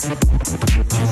Thank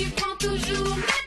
tu prends toujours